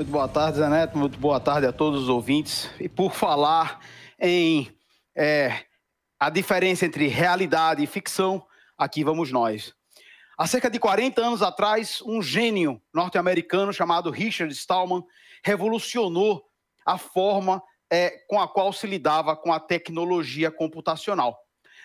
Muito boa tarde, Zé Neto. Muito boa tarde a todos os ouvintes. E por falar em é, a diferença entre realidade e ficção, aqui vamos nós. Há cerca de 40 anos atrás, um gênio norte-americano chamado Richard Stallman revolucionou a forma é, com a qual se lidava com a tecnologia computacional.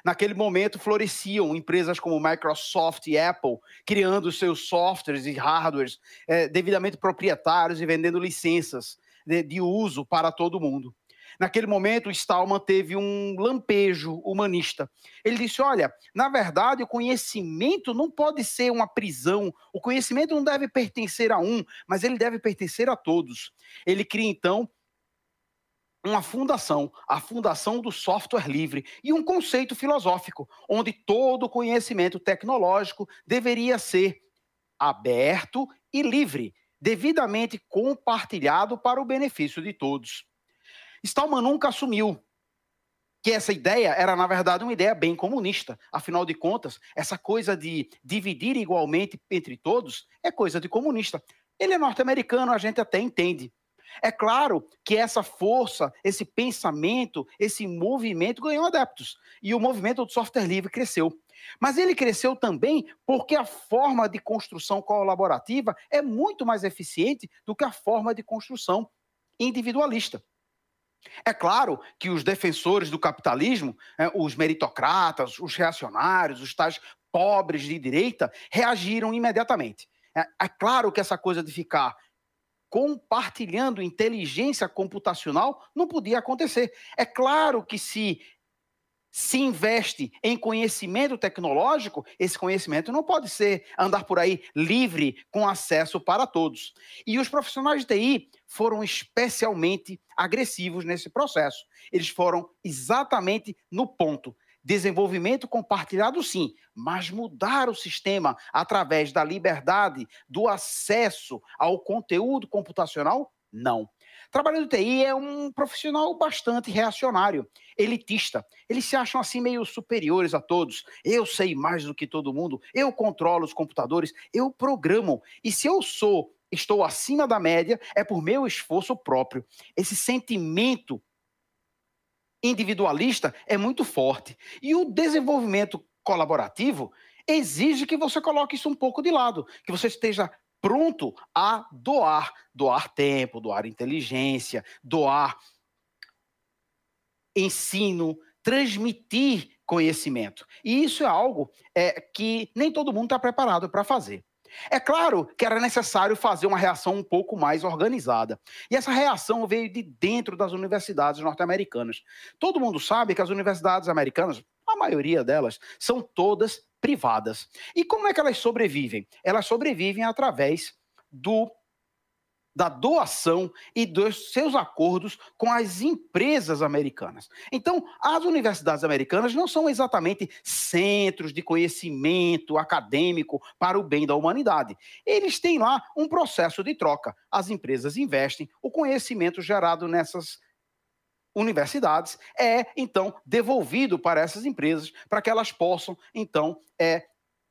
Naquele momento, floresciam empresas como Microsoft e Apple, criando seus softwares e hardwares é, devidamente proprietários e vendendo licenças de, de uso para todo mundo. Naquele momento, Stallman teve um lampejo humanista. Ele disse: Olha, na verdade, o conhecimento não pode ser uma prisão, o conhecimento não deve pertencer a um, mas ele deve pertencer a todos. Ele cria, então, uma fundação, a fundação do software livre, e um conceito filosófico, onde todo conhecimento tecnológico deveria ser aberto e livre, devidamente compartilhado para o benefício de todos. Stallman nunca assumiu que essa ideia era, na verdade, uma ideia bem comunista. Afinal de contas, essa coisa de dividir igualmente entre todos é coisa de comunista. Ele é norte-americano, a gente até entende. É claro que essa força, esse pensamento, esse movimento ganhou adeptos. E o movimento do software livre cresceu. Mas ele cresceu também porque a forma de construção colaborativa é muito mais eficiente do que a forma de construção individualista. É claro que os defensores do capitalismo, é, os meritocratas, os reacionários, os tais pobres de direita, reagiram imediatamente. É, é claro que essa coisa de ficar compartilhando inteligência computacional não podia acontecer. É claro que se se investe em conhecimento tecnológico, esse conhecimento não pode ser andar por aí livre com acesso para todos. E os profissionais de TI foram especialmente agressivos nesse processo. Eles foram exatamente no ponto. Desenvolvimento compartilhado, sim, mas mudar o sistema através da liberdade, do acesso ao conteúdo computacional, não. Trabalhando TI é um profissional bastante reacionário, elitista. Eles se acham assim meio superiores a todos. Eu sei mais do que todo mundo, eu controlo os computadores, eu programo. E se eu sou, estou acima da média, é por meu esforço próprio. Esse sentimento individualista é muito forte. E o desenvolvimento colaborativo exige que você coloque isso um pouco de lado, que você esteja pronto a doar, doar tempo, doar inteligência, doar ensino, transmitir conhecimento. E isso é algo é, que nem todo mundo está preparado para fazer. É claro que era necessário fazer uma reação um pouco mais organizada. E essa reação veio de dentro das universidades norte-americanas. Todo mundo sabe que as universidades americanas, a maioria delas, são todas privadas. E como é que elas sobrevivem? Elas sobrevivem através do da doação e dos seus acordos com as empresas americanas. Então, as universidades americanas não são exatamente centros de conhecimento acadêmico para o bem da humanidade. Eles têm lá um processo de troca. As empresas investem, o conhecimento gerado nessas universidades é então devolvido para essas empresas para que elas possam então é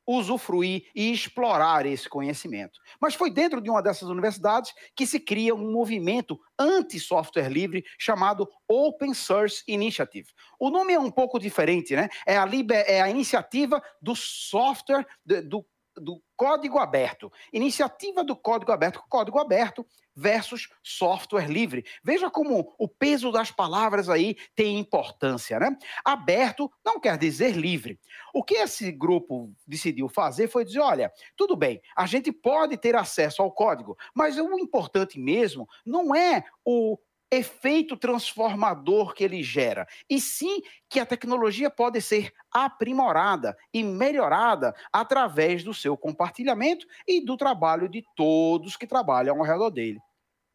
usufruir e explorar esse conhecimento. Mas foi dentro de uma dessas universidades que se cria um movimento anti-software livre chamado Open Source Initiative. O nome é um pouco diferente, né? É a, liber... é a iniciativa do software, do, do código aberto. Iniciativa do código aberto. Código aberto versus software livre. Veja como o peso das palavras aí tem importância, né? Aberto não quer dizer livre. O que esse grupo decidiu fazer foi dizer: olha, tudo bem, a gente pode ter acesso ao código, mas o importante mesmo não é o efeito transformador que ele gera, e sim que a tecnologia pode ser aprimorada e melhorada através do seu compartilhamento e do trabalho de todos que trabalham ao redor dele.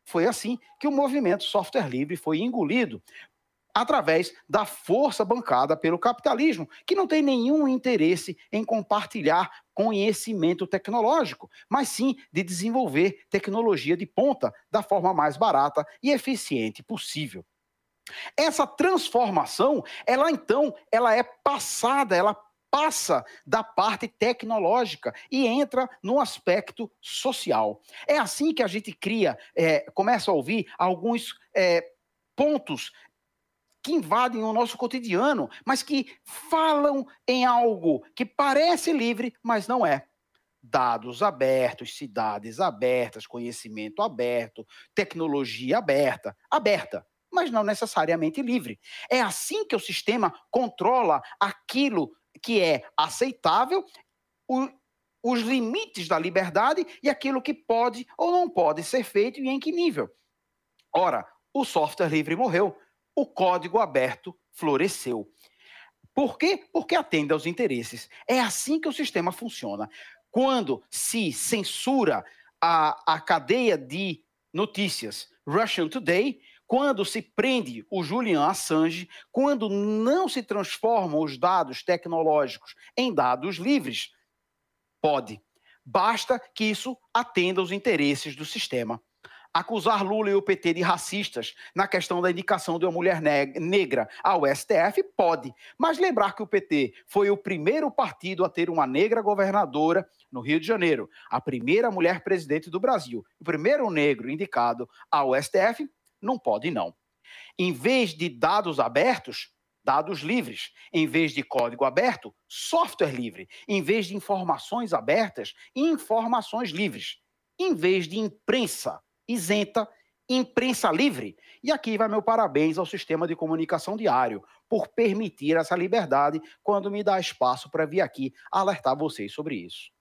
Foi assim que o movimento software livre foi engolido através da força bancada pelo capitalismo, que não tem nenhum interesse em compartilhar conhecimento tecnológico, mas sim de desenvolver tecnologia de ponta da forma mais barata e eficiente possível. Essa transformação, ela então, ela é passada, ela passa da parte tecnológica e entra no aspecto social. É assim que a gente cria, é, começa a ouvir alguns é, pontos que invadem o nosso cotidiano, mas que falam em algo que parece livre, mas não é. Dados abertos, cidades abertas, conhecimento aberto, tecnologia aberta, aberta, mas não necessariamente livre. É assim que o sistema controla aquilo que é aceitável, o, os limites da liberdade e aquilo que pode ou não pode ser feito e em que nível. Ora, o software livre morreu, o código aberto floresceu. Por quê? Porque atende aos interesses. É assim que o sistema funciona. Quando se censura a, a cadeia de notícias Russian Today, quando se prende o Julian Assange, quando não se transformam os dados tecnológicos em dados livres, pode. Basta que isso atenda aos interesses do sistema. Acusar Lula e o PT de racistas na questão da indicação de uma mulher negra ao STF pode, mas lembrar que o PT foi o primeiro partido a ter uma negra governadora no Rio de Janeiro, a primeira mulher presidente do Brasil, o primeiro negro indicado ao STF, não pode não. Em vez de dados abertos, dados livres. Em vez de código aberto, software livre. Em vez de informações abertas, informações livres. Em vez de imprensa isenta, imprensa livre. E aqui vai meu parabéns ao sistema de comunicação diário por permitir essa liberdade quando me dá espaço para vir aqui alertar vocês sobre isso.